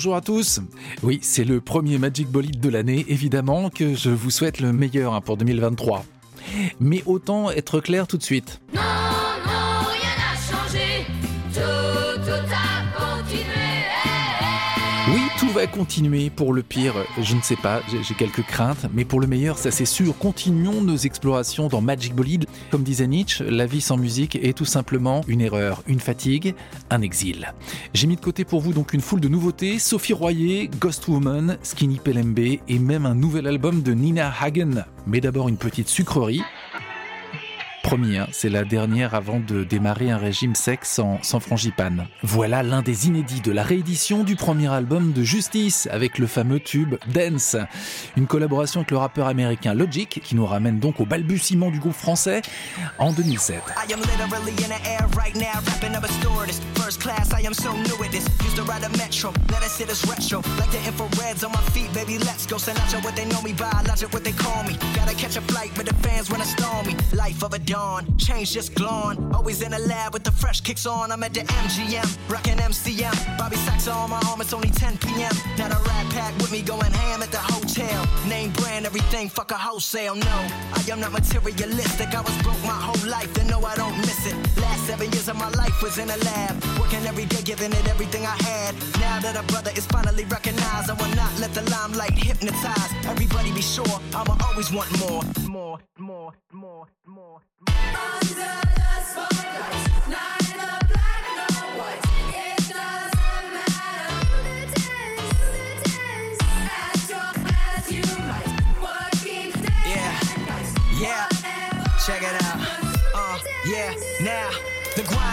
Bonjour à tous. Oui, c'est le premier Magic Bolide de l'année, évidemment que je vous souhaite le meilleur hein, pour 2023. Mais autant être clair tout de suite. Continuer. Pour le pire, je ne sais pas, j'ai j'ai quelques craintes, mais pour le meilleur, ça c'est sûr. Continuons nos explorations dans Magic Bolide. Comme disait Nietzsche, la vie sans musique est tout simplement une erreur, une fatigue, un exil. J'ai mis de côté pour vous donc une foule de nouveautés Sophie Royer, Ghost Woman, Skinny Pelembe et même un nouvel album de Nina Hagen. Mais d'abord une petite sucrerie. Promis, hein, c'est la dernière avant de démarrer un régime sec sans, sans frangipane. Voilà l'un des inédits de la réédition du premier album de Justice avec le fameux tube Dance. Une collaboration avec le rappeur américain Logic qui nous ramène donc au balbutiement du groupe français en 2007. I am literally in the air right now, rapping up a stewardess. A the on a the a change just glowing. Always in the lab with the fresh kicks on. I'm at the MGM, rocking MCM. Bobby Sacks on my arm, it's only 10 p.m. Now the rat pack with me going ham at the hotel. Name brand, everything, fuck a wholesale. No, I am not materialistic. I was broke my whole life, and no, I don't miss it. Last seven years of my life was in a lab, working every day, giving it everything I had. Now that a brother is finally recognized, I will not let the limelight hypnotize. Everybody be sure, I'ma always want more, more, more.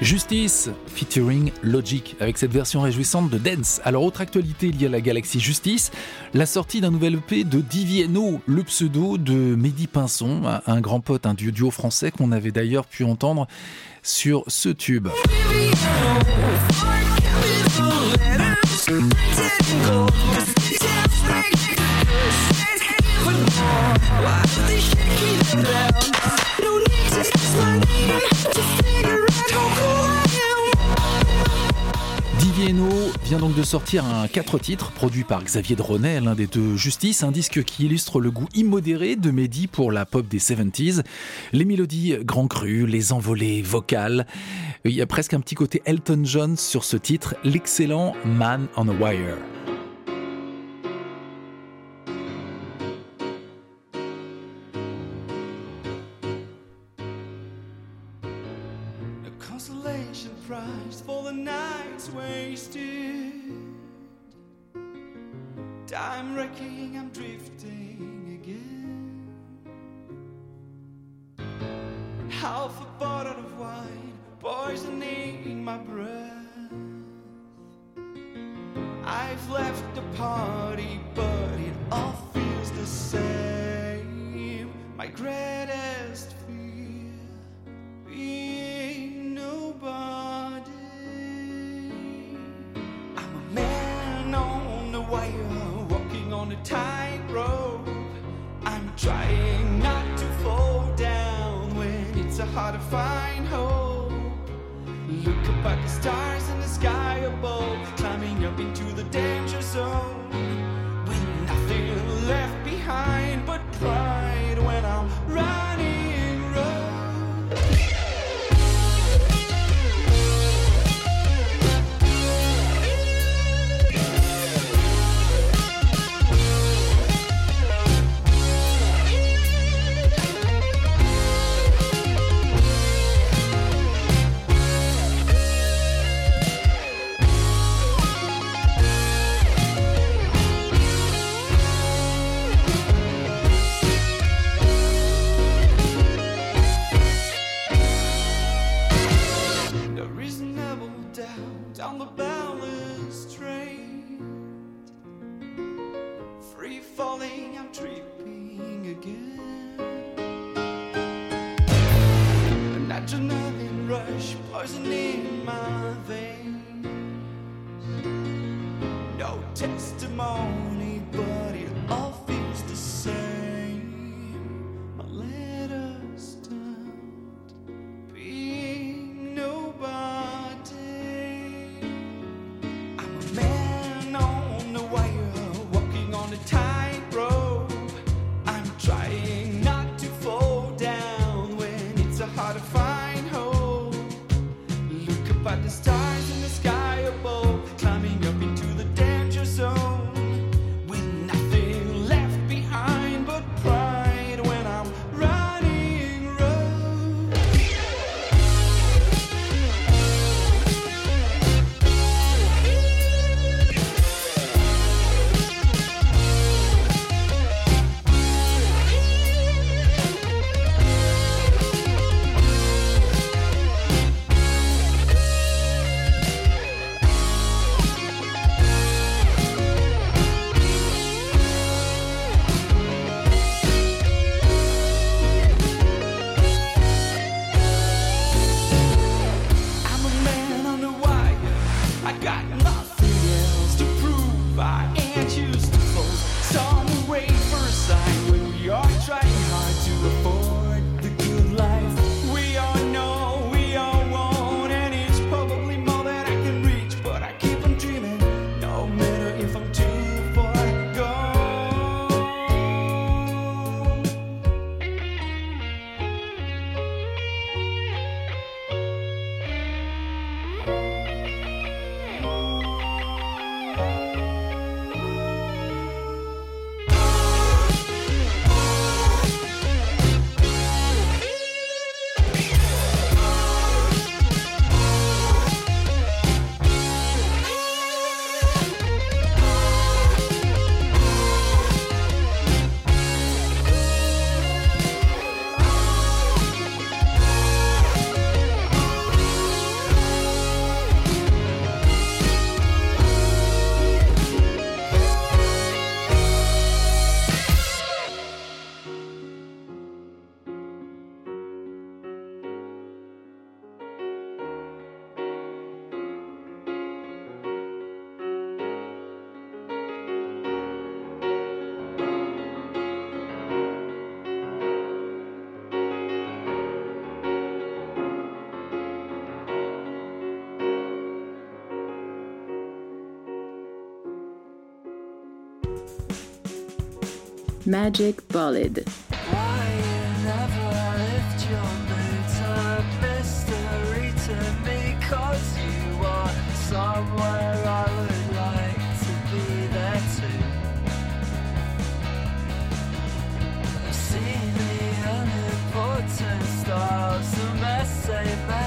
Justice featuring Logic avec cette version réjouissante de Dance. Alors autre actualité liée à la galaxie Justice, la sortie d'un nouvel EP de Divieno, le pseudo de Mehdi Pinson, un- grand pote, un du- duo français qu'on avait d'ailleurs pu entendre sur ce tube. Vient donc de sortir un 4 titres produit par Xavier Dronet, l'un des deux Justice, un disque qui illustre le goût immodéré de Mehdi pour la pop des 70s, les mélodies grand cru, les envolées vocales. Il y a presque un petit côté Elton John sur ce titre, l'excellent Man on a Wire. Magic Bullet. Why you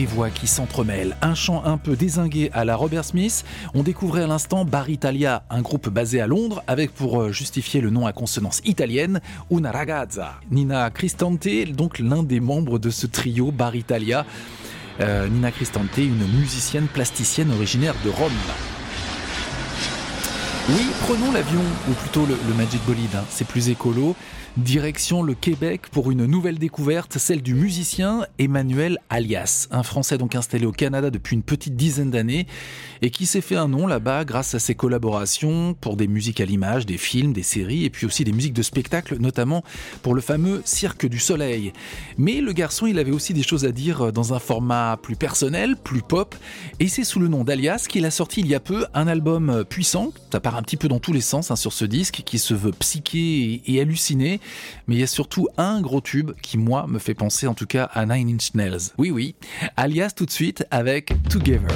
Des voix qui s'entremêlent, un chant un peu désingué à la Robert Smith. On découvrait à l'instant Bar Italia, un groupe basé à Londres, avec pour euh, justifier le nom à consonance italienne, Una Ragazza. Nina Cristante, donc l'un des membres de ce trio Bar Italia. Euh, Nina Cristante, une musicienne plasticienne originaire de Rome. Oui, prenons l'avion, ou plutôt le, Magic Bolide, hein, c'est plus écolo. Direction le Québec pour une nouvelle découverte, celle du musicien Emmanuel Alias, un Français donc installé au Canada depuis une petite dizaine d'années et qui s'est fait un nom là-bas grâce à ses collaborations pour des musiques à l'image, des films, des séries et puis aussi des musiques de spectacle, notamment pour le fameux Cirque du Soleil. Mais le garçon, il avait aussi des choses à dire dans un format plus personnel, plus pop, et c'est sous le nom d'Alias qu'il a sorti il y a peu un album puissant, ça part un petit peu dans tous les sens hein, sur ce disque, qui se veut psyché et, et mais il y a surtout un gros tube qui, moi, me fait penser en tout cas à Nine Inch Nails. Oui, oui, Alias tout de suite avec Together.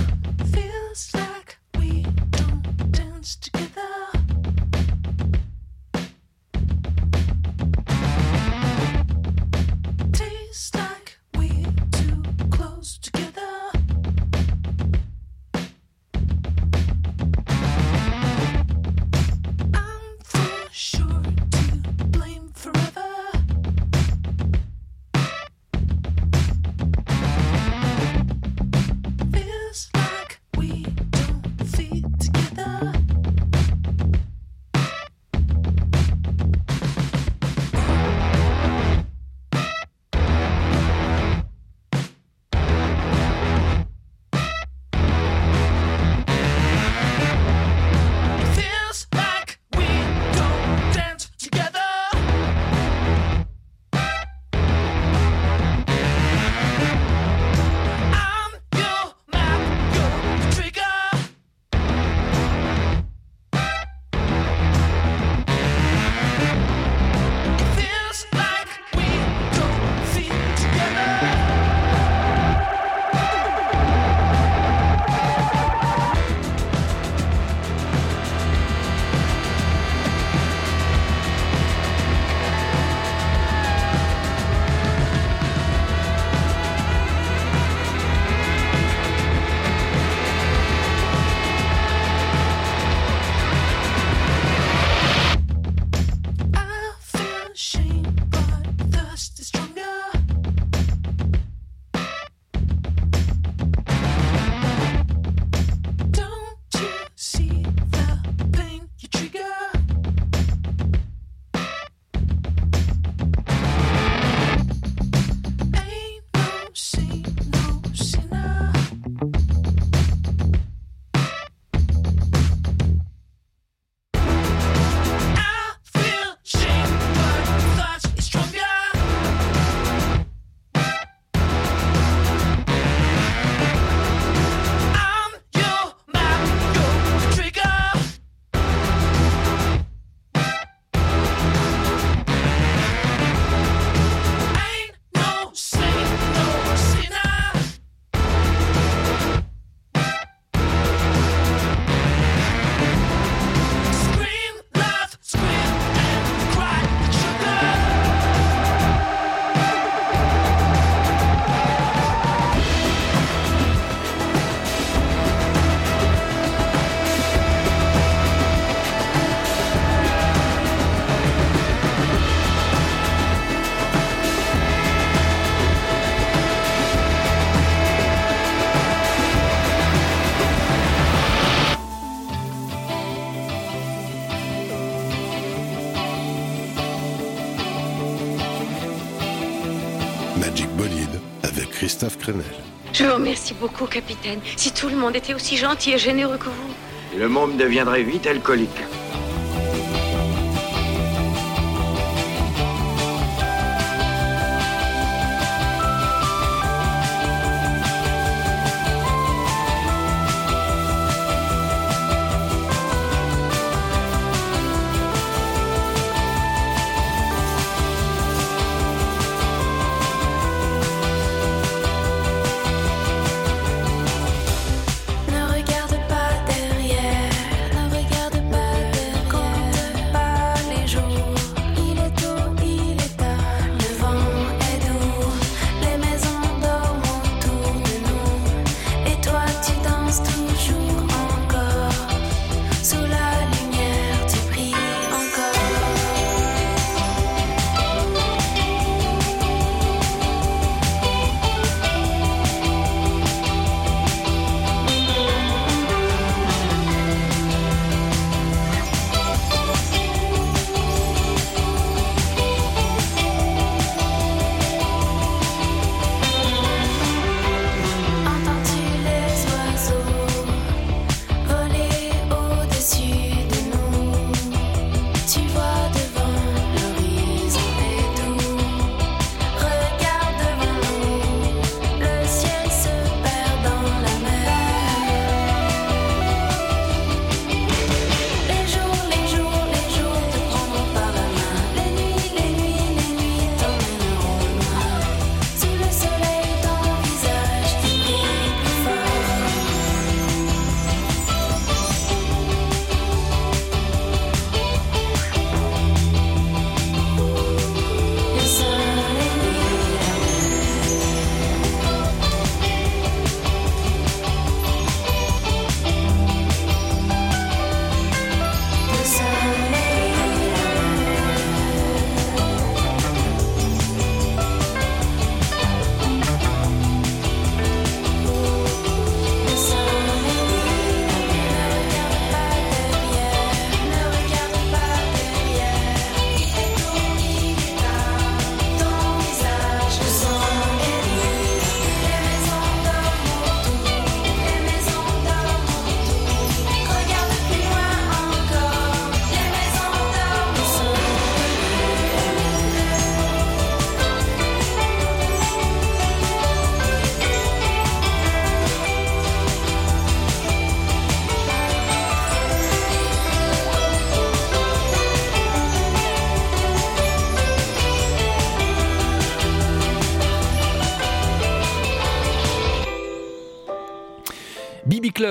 Remercie beaucoup, capitaine. Si tout le monde était aussi gentil et généreux que vous. Le monde deviendrait vite alcoolique.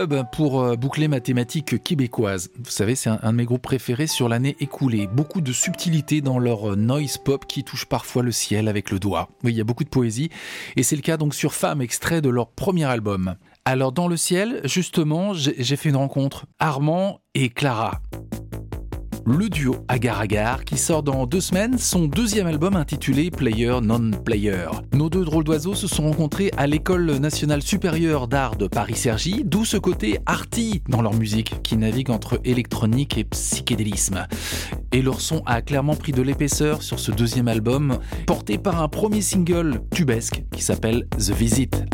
Pour euh, boucler ma thématique québécoise. Vous savez, c'est un, de mes groupes préférés sur l'année écoulée. Beaucoup de subtilité dans leur euh, noise pop qui touche parfois le ciel avec le doigt. Oui, il y a beaucoup de poésie. Et c'est le cas donc sur Femme, extrait de leur premier album. Alors dans le ciel, justement, j'ai fait une rencontre. Armand et Clara. Le duo Agar Agar qui sort dans deux semaines son deuxième album intitulé Player Non Player. Nos deux drôles d'oiseaux se sont rencontrés à l'école nationale supérieure d'art de Paris-Cergy, d'où ce côté arty dans leur musique qui navigue entre électronique et psychédélisme. Et leur son a clairement pris de l'épaisseur sur ce deuxième album, porté par un premier single tubesque qui s'appelle The Visit.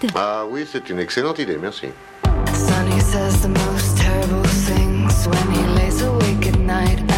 suite. Ah oui, c'est une excellente idée, merci. Sonny says the most terrible things when he lays awake at night.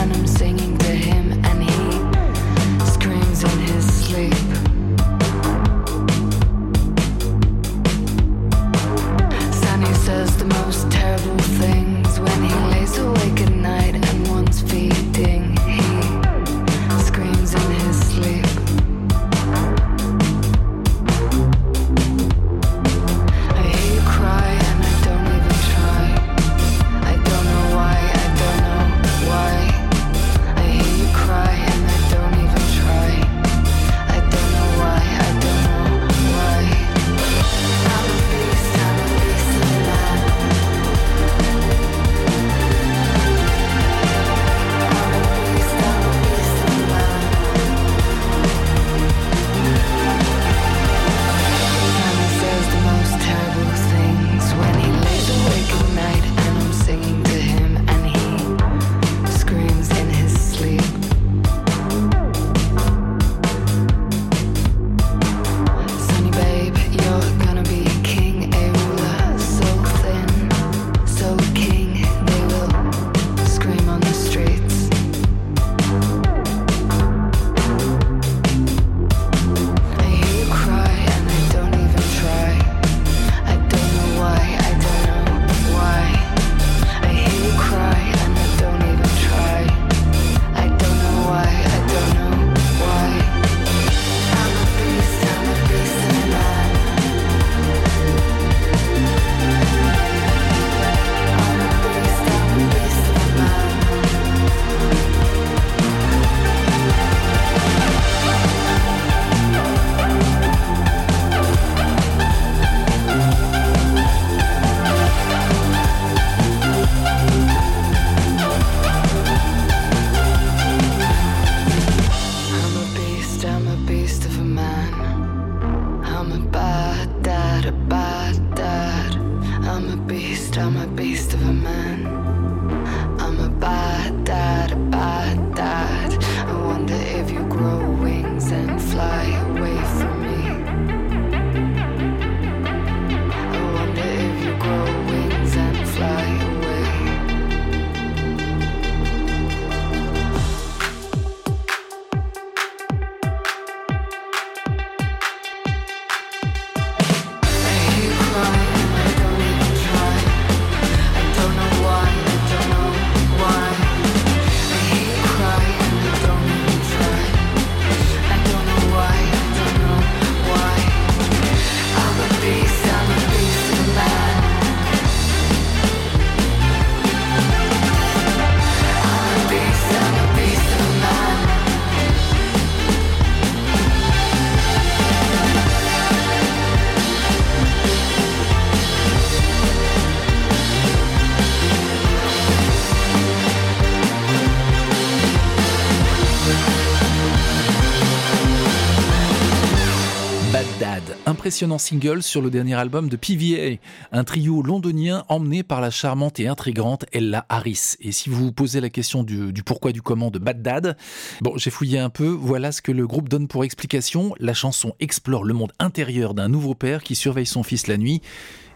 Impressionnant single sur le dernier album de PVA, un trio londonien emmené par la charmante et intrigante Ella Harris. Et si vous vous posez la question du, du pourquoi du comment de Bad Dad, bon, j'ai fouillé un peu, voilà ce que le groupe donne pour explication. La chanson explore le monde intérieur d'un nouveau père qui surveille son fils la nuit,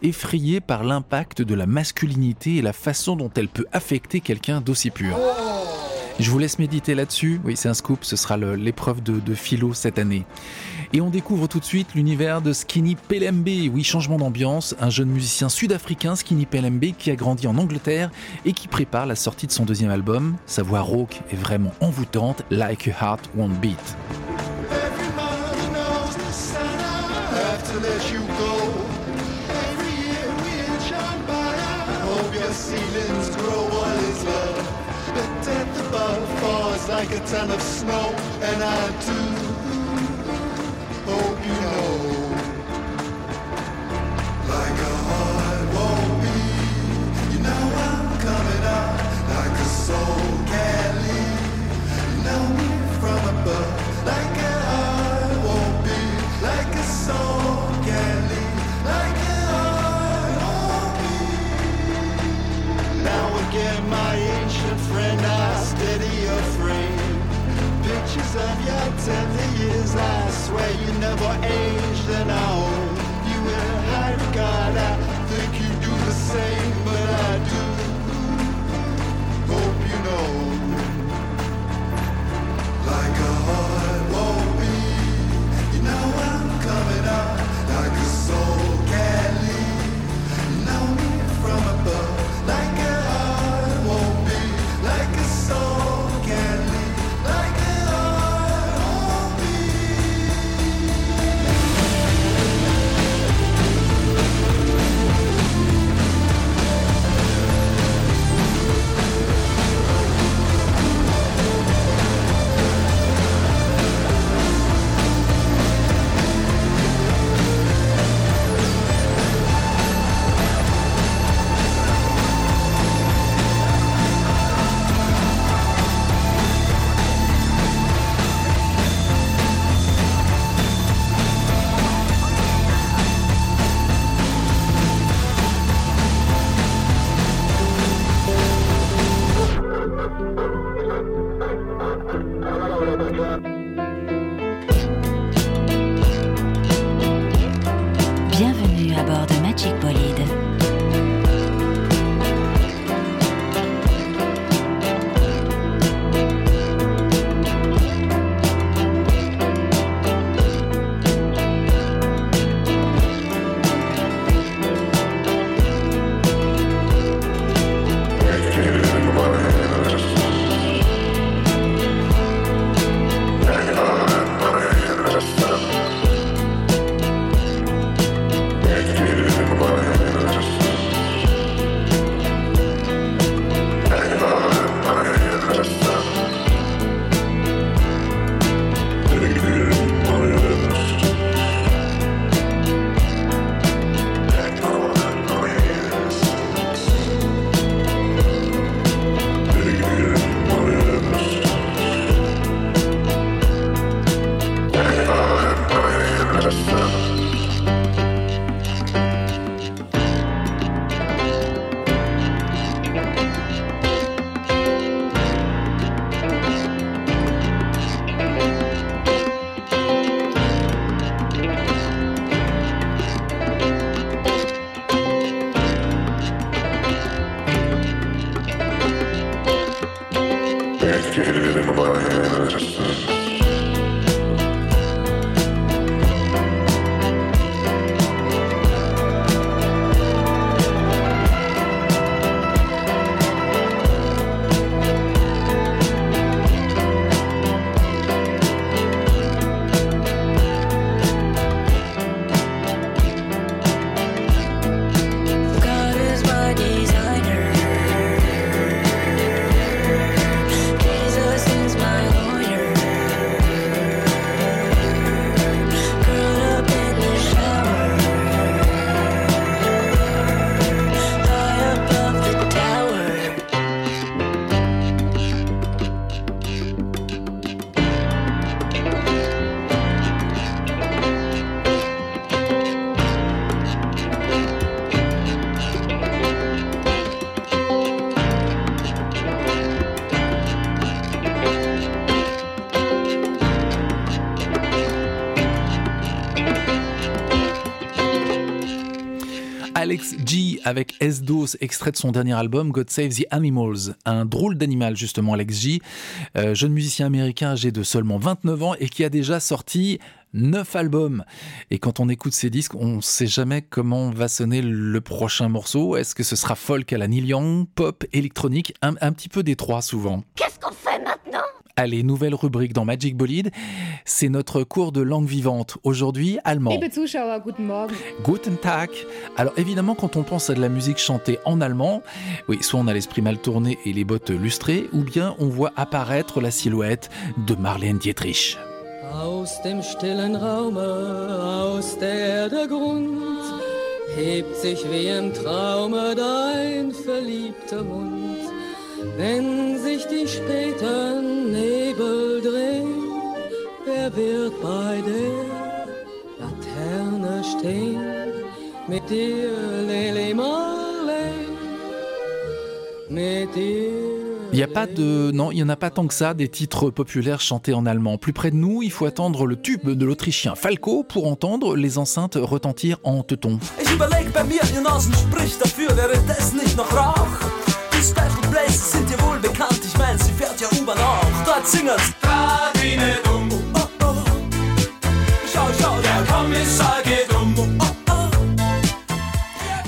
effrayé par l'impact de la masculinité et la façon dont elle peut affecter quelqu'un d'aussi pur. Je vous laisse méditer là-dessus. Oui, c'est un scoop, ce sera l'épreuve de, philo cette année. Et on découvre tout de suite l'univers de Skinny Pelembe. Oui, changement d'ambiance, un jeune musicien sud-africain, Skinny Pelembe, qui a grandi en Angleterre et qui prépare la sortie de son deuxième album. Sa voix rauque est vraiment envoûtante, Like a Heart Won't Beat. A ton of snow, and I do I swear you never aged an own. You in high regard, I think you do the same, S-Dos, extrait de son dernier album God Save the Animals. Un drôle d'animal justement, Alex G, euh, jeune musicien américain âgé de seulement 29 ans et qui a déjà sorti 9 albums. Et quand on écoute ces disques, on ne sait jamais comment va sonner le prochain morceau. Est-ce que ce sera folk à la Neil pop, électronique, un, un petit peu des trois souvent? Qu'est-ce qu'on fait maintenant? Allez, nouvelle rubrique dans Magic Bolide. C'est notre cours de langue vivante. Aujourd'hui, allemand. Liebe Zuschauer, guten Morgen. Guten Tag. Alors évidemment, quand on pense à de la musique chantée en allemand, oui, soit on a l'esprit mal tourné et les bottes lustrées, ou bien on voit apparaître la silhouette de Marlène Dietrich. Aus dem stillen Raume, aus der der Grund hebt sich wie im Traume dein verliebter Mund. Wenn sich die späten Nebel drehen, wer wird bei der Laterne stehen? Mit dir, Lili Marley, mit dir. Il n'y a pas de. Non, il n'y en a pas tant que ça des titres populaires chantés en allemand. Plus près de nous, il faut attendre le tube de l'Autrichien Falco pour entendre les enceintes retentir en teuton. Ihr wohl bekannt, ich mein, sie fährt ja U-Bahn auch. Dort singen's Radine dumm. Oh, oh. Schau, schau, der Kommissar geht um. Oh, oh.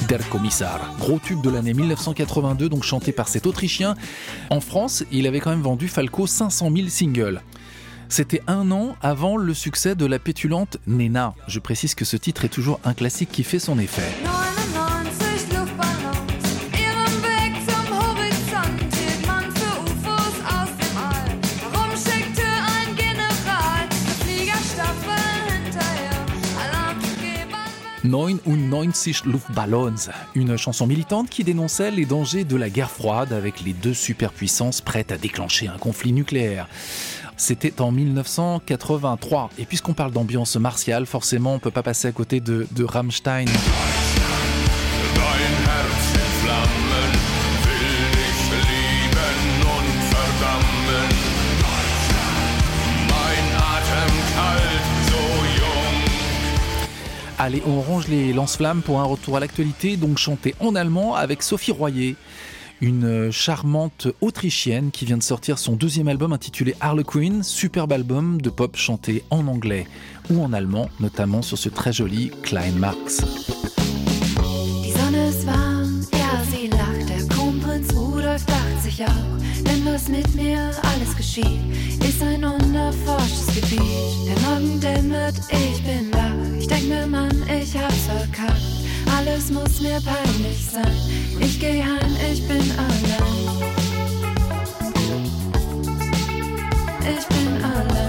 Der Kommissar, gros tube de l'année 1982, donc chanté par cet Autrichien. En France, il avait quand même vendu Falco 500 000 singles. C'était un an avant le succès de la pétulante Nena. Je précise que ce titre est toujours un classique qui fait son effet. 99 99 Luftballons, une chanson militante qui dénonçait les dangers de la guerre froide avec les deux superpuissances prêtes à déclencher un conflit nucléaire. C'était en 1983. Et puisqu'on parle d'ambiance martiale, forcément, on peut pas passer à côté de, de Rammstein. Allez, on range les lance-flammes pour un retour à l'actualité, donc chanté en allemand avec Sophie Royer, une charmante autrichienne qui vient de sortir son deuxième album intitulé Harlequin, superbe album de pop chanté en anglais ou en allemand, notamment sur ce très joli Klein Marx. Die. Was mit mir alles geschieht, ist ein unerforschtes Gebiet. Der Morgen dämmert, ich bin wach. Ich denk mir, Mann, ich hab's verkackt. Alles muss mir peinlich sein. Ich geh heim, ich bin allein. Ich bin allein.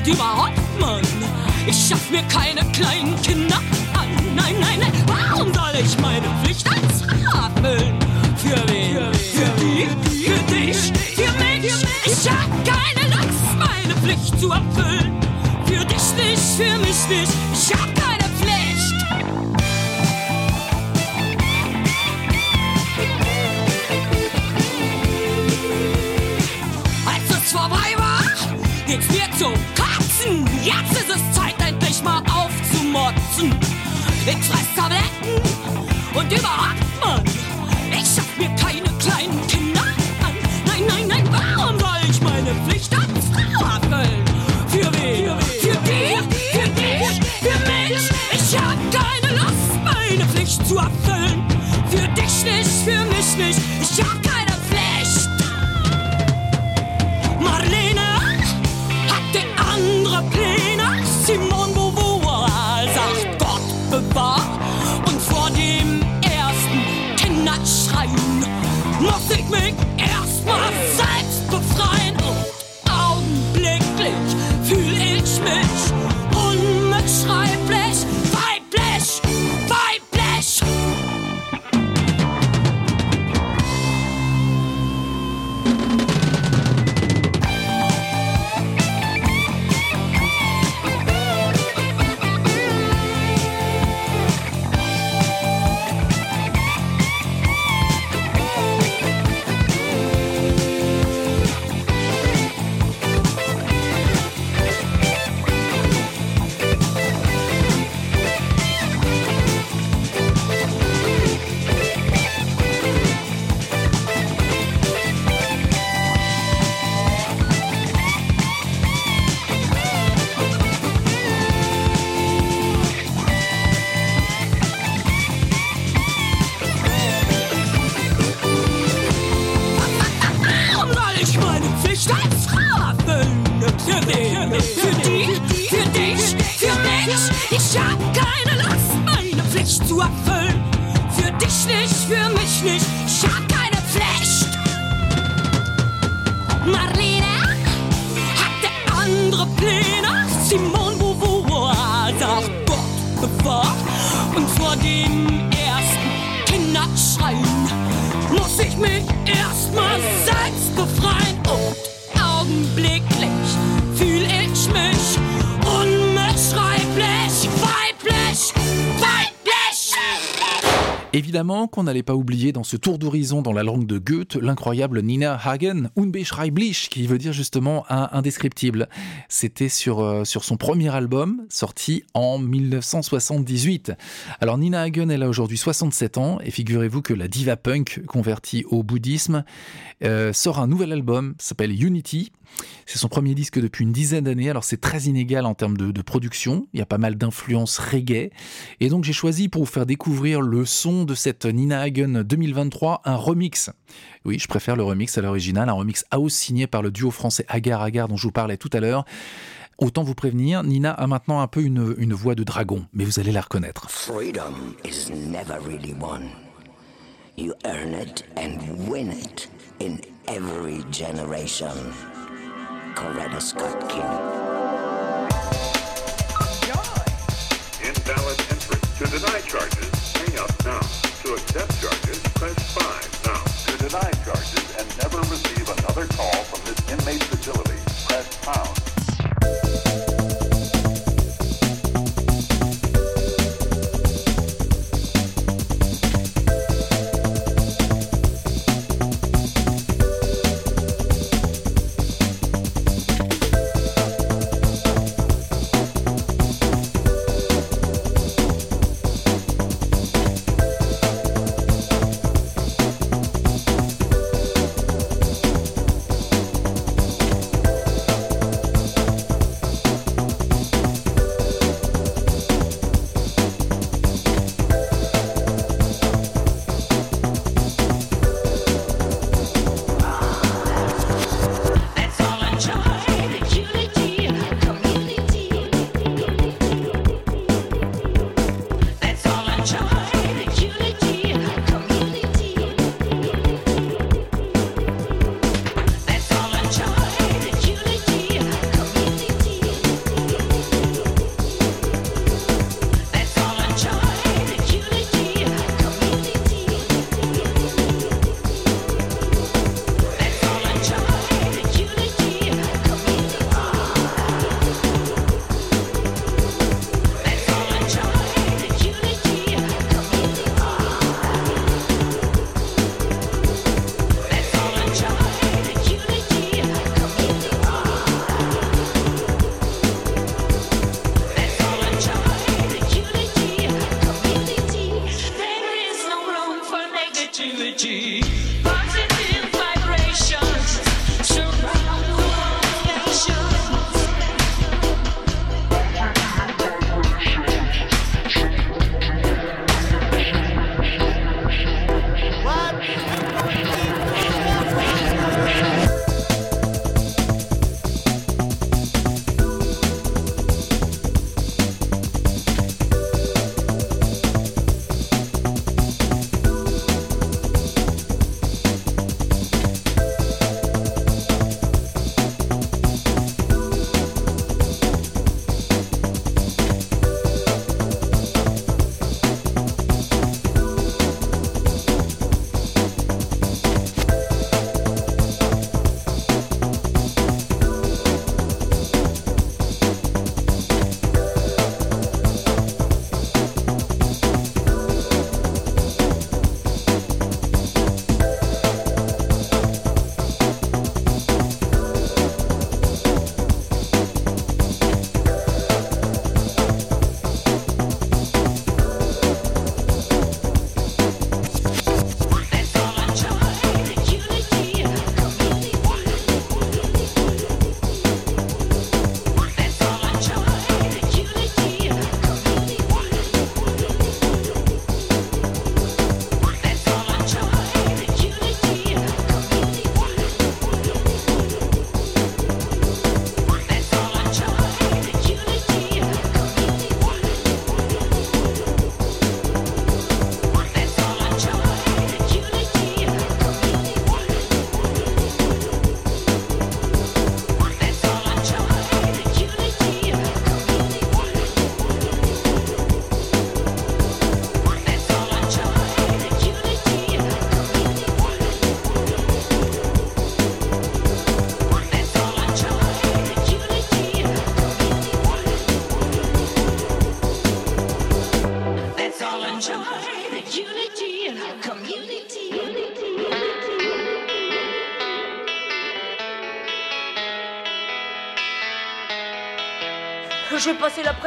Und überhaupt, Mann, ich schaff mir keine kleinen Kinder an. Nein, nein, nein, warum soll ich meine Pflicht als erfüllen? Für wen? Für die? Für dich? Für mich? Ich hab keine Lust, meine Pflicht zu erfüllen. Für dich nicht, für mich nicht, qu'on n'allait pas ce tour d'horizon dans la langue de Goethe l'incroyable Nina Hagen, Unbeschreiblich, qui veut dire justement indescriptible. C'était sur, euh, sur son premier album, sorti en 1978. Alors Nina Hagen, elle a aujourd'hui 67 ans, et figurez-vous que la diva punk convertie au bouddhisme euh, sort un nouvel album, s'appelle Unity. C'est son premier disque depuis une dizaine d'années, alors c'est très inégal en termes de, de production, il y a pas mal d'influences reggae, et donc j'ai choisi pour vous faire découvrir le son de cette Nina Hagen 2023, un remix. Oui, je préfère le remix à l'original, un remix house signé par le duo français Agar Agar dont je vous parlais tout à l'heure. Autant vous prévenir, Nina a maintenant un peu une, une voix de dragon, mais vous allez la reconnaître. Freedom is never really won. You earn it and win it in every generation. Coretta Scott King. Invalid entry. To deny charges, hang up now. To accept charges, press 5 now. To deny charges and never receive another call from this inmate facility, press pound.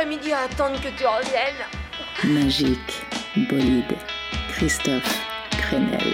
L'après-midi à attendre que tu reviennes. Magique, bolide, Christophe Crenel.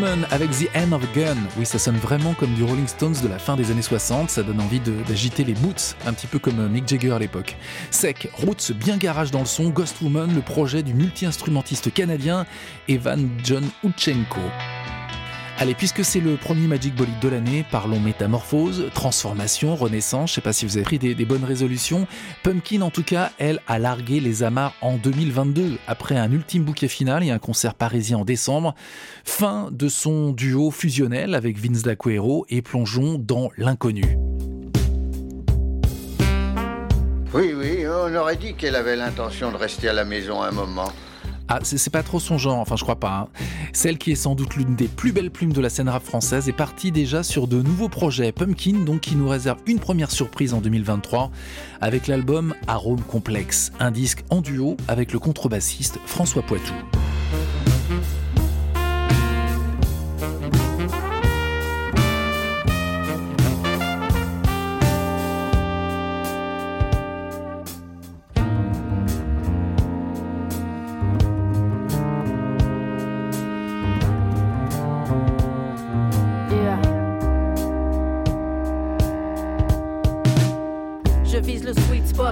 Woman avec The End of a Gun. Oui, ça sonne vraiment comme du Rolling Stones de la fin des années 60. Ça donne envie d'agiter les boots, un petit peu comme euh, Mick Jagger à l'époque. Sec, Roots, bien garage dans le son. Ghost Woman, le projet du multi-instrumentiste canadien Evan John Uchenko. Allez, puisque c'est le premier Magic Bolide de l'année, parlons métamorphose, transformation, renaissance. Je sais pas si vous avez pris des, bonnes résolutions. Pumpkin, en tout cas, elle a largué les amarres en 2022 après un ultime bouquet final et un concert parisien en décembre. Fin de son duo fusionnel avec Vince D'Aquero et plongeons dans l'inconnu. Oui, oui, on aurait dit qu'elle avait l'intention de rester à la maison un moment. Ah, c'est pas trop son genre, enfin je crois pas. hein. Celle qui est sans doute l'une des plus belles plumes de la scène rap française est partie déjà sur de nouveaux projets. Pumpkin, donc, qui nous réserve une première surprise en 2023 avec l'album Arôme Complexe, un disque en duo avec le contrebassiste François Poitou.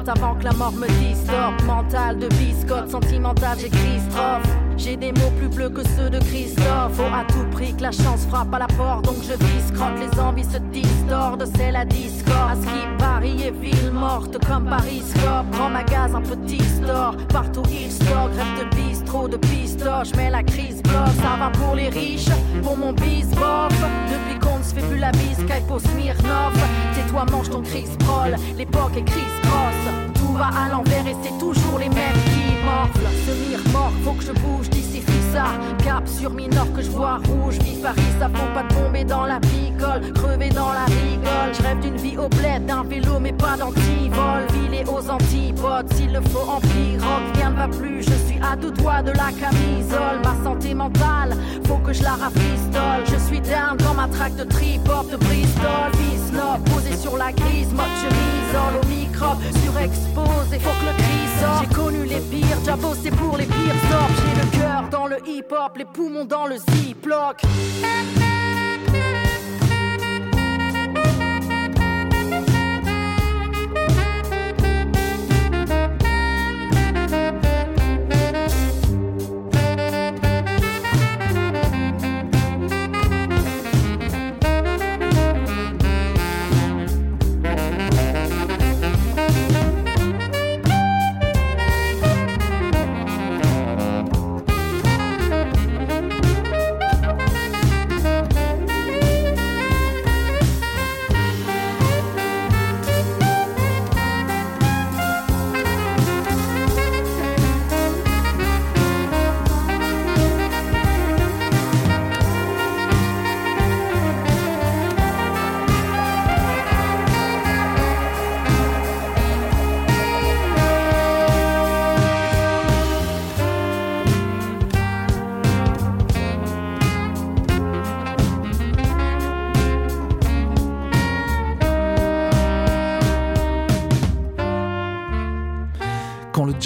Avant que la mort me distorte. Mental de biscotte, sentimental, j'écris strophe. J'ai des mots plus bleus que ceux de Christophe. Faut à tout prix que la chance frappe à la porte, donc je vise crotte. Les envies se distordent, c'est la discorde. À ce qui Paris est ville morte comme Paris Scope. Grand magasin, petit store, partout il store. Grève de bistrot, de pistoche, mais la crise bloque. Ça va pour les riches, pour mon bis bof. Depuis qu'on ne se fait plus la bise, au Smirnoff. Tais-toi, mange ton Chris Prol, l'époque est Chris Cross. Tout va à l'envers et c'est toujours les mêmes qui morflent. Ce mire mort, faut que je bouge d'ici Cap sur Minor que je vois rouge, vif Paris, ça faut pas tomber dans la picole, crever dans la rigole. Je rêve d'une vie au bled, d'un vélo mais pas d'antivol. Vilé aux antipodes, s'il le faut en pirogue, rien ne va plus. Je suis à deux doigts de la camisole. Ma santé mentale, faut que je la rafistole. Je suis down dans ma traque de trip-hop de Bristol. Bisnob, posé sur la grise, mode je m'isole au microbe, surexposé, faut que le cri sorte. J'ai connu les pires, déjà bossé pour les pires sorts. J'ai le cœur dans le hip-hop, les poumons dans le ziploc.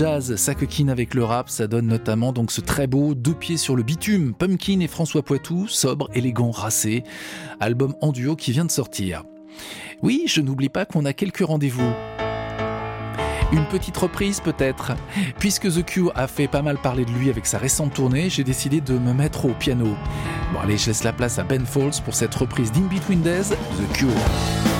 jazz s'acoquine avec le rap, ça donne notamment donc ce très beau Deux pieds sur le bitume, Pumpkin et François Poitou, sobre, élégant, racé, album en duo qui vient de sortir. Oui, je n'oublie pas qu'on a quelques rendez-vous. Une petite reprise peut-être. Puisque The Q a fait pas mal parler de lui avec sa récente tournée, j'ai décidé de me mettre au piano. Bon allez, je laisse la place à Ben Falls pour cette reprise d'In Between Days, The Cure.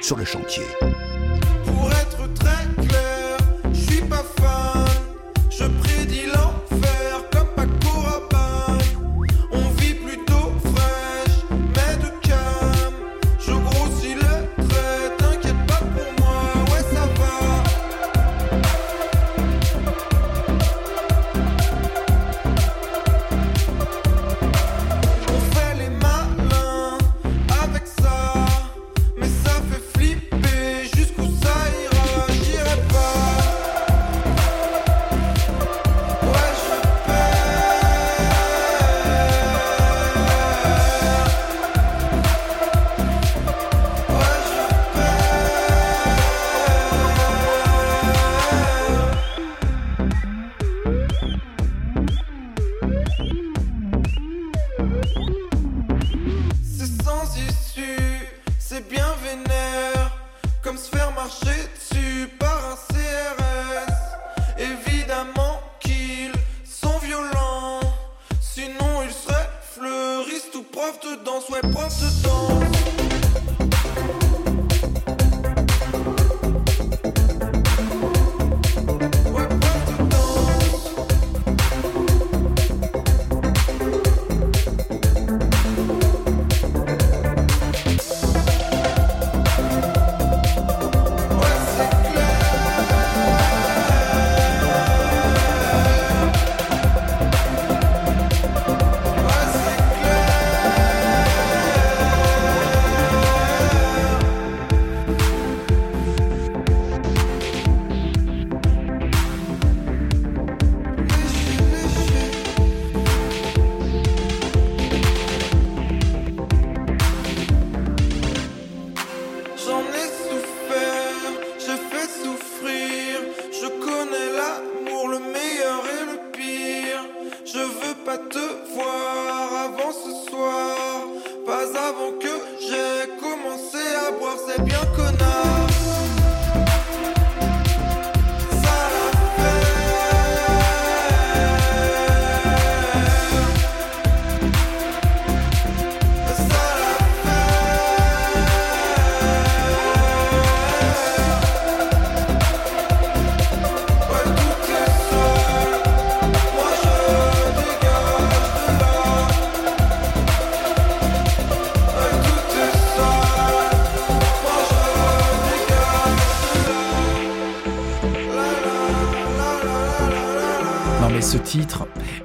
sur le chantier.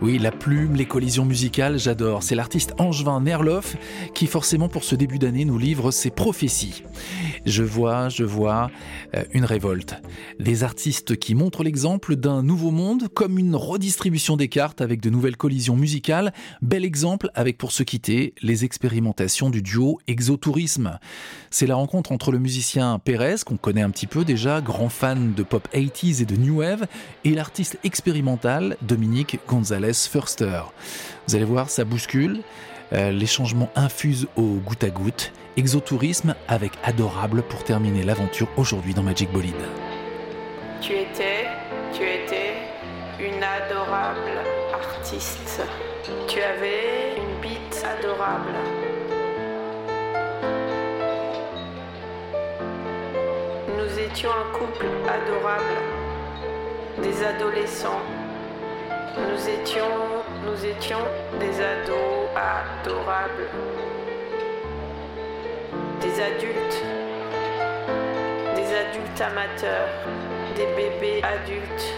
Oui, la plume, les collisions musicales, j'adore. C'est l'artiste Angevin Nerloff qui, forcément, pour ce début d'année, nous livre ses prophéties. Je vois, je vois euh, une révolte. Des artistes qui montrent l'exemple d'un nouveau monde, comme une redistribution des cartes avec de nouvelles collisions musicales. Bel exemple avec, pour se quitter, les expérimentations du duo Exotourisme. C'est la rencontre entre le musicien Pérez, qu'on connaît un petit peu déjà, grand fan de pop 80s et de new wave, et l'artiste expérimental Dominique Gonzalez Förster. Vous allez voir, ça bouscule. Euh, les changements infusent au goutte à goutte. Exotourisme avec Adorable pour terminer l'aventure aujourd'hui dans Magic Bolide. Tu étais, tu étais une adorable artiste. Tu avais une bite adorable. Nous étions un couple adorable, des adolescents. Nous étions, nous étions des ados adorables, des adultes, des adultes amateurs, des bébés adultes,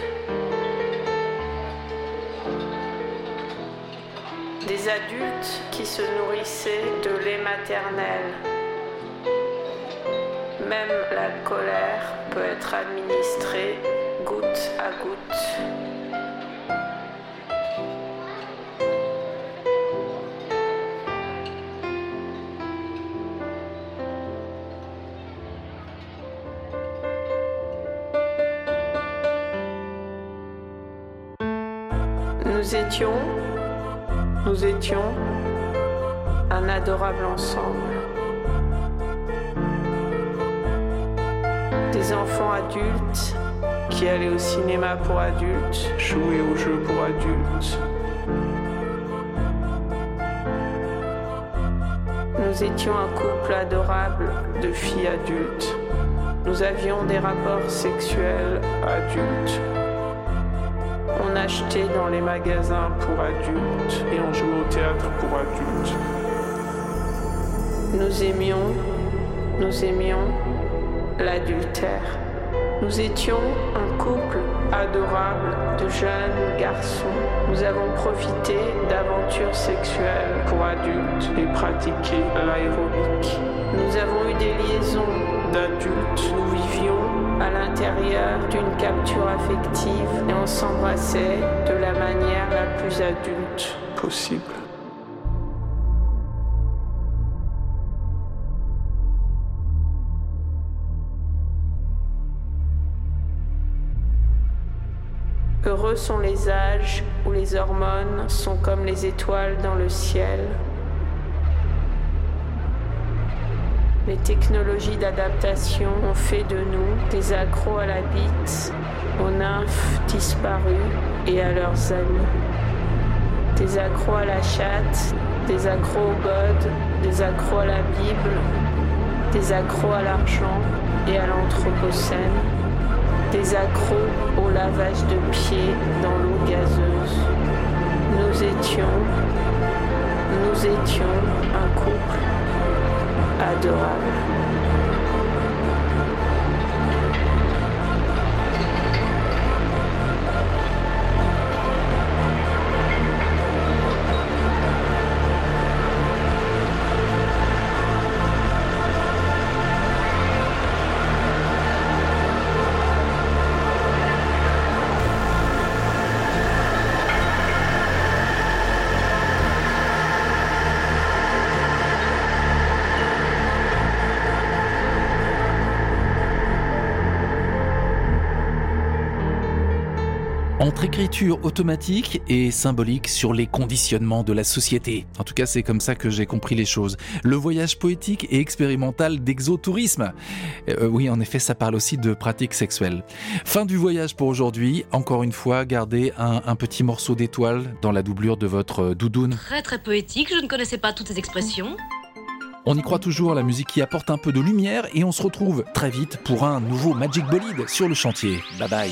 des adultes qui se nourrissaient de lait maternel. Même la colère peut être administrée goutte à goutte. Nous étions, nous étions un adorable ensemble. Des enfants adultes qui allaient au cinéma pour adultes, jouer aux jeux pour adultes. Nous étions un couple adorable de filles adultes. Nous avions des rapports sexuels adultes. On achetait dans les magasins pour adultes et on jouait au théâtre pour adultes. Nous aimions, nous aimions l'adultère. Nous étions un couple adorable de jeunes garçons. Nous avons profité d'aventures sexuelles pour adultes et pratiqué l'aérobic. Nous avons eu des liaisons d'adultes. Nous vivions à l'intérieur d'une capture affective et on s'embrassait de la manière la plus adulte possible. Heureux sont les âges où les hormones sont comme les étoiles dans le ciel. Les technologies d'adaptation ont fait de nous des accros à la bite, aux nymphes disparues et à leurs amis. Des accros à la chatte, des accros au god, des accros à la Bible, des accros à l'argent et à l'anthropocène des accros au lavage de pieds dans l'eau gazeuse. Nous étions, nous étions un couple Entre écriture automatique et symbolique sur les conditionnements de la société. En tout cas, c'est comme ça que j'ai compris les choses. Le voyage poétique et expérimental d'exotourisme. Euh, oui, en effet, ça parle aussi de pratiques sexuelles. Fin du voyage pour aujourd'hui. Encore une fois, gardez un, un petit morceau d'étoile dans la doublure de votre doudoune. Très très poétique, je ne connaissais pas toutes ces expressions. On y croit toujours, la musique qui apporte un peu de lumière et on se retrouve très vite pour un nouveau Magic Bolide sur le chantier. Bye bye.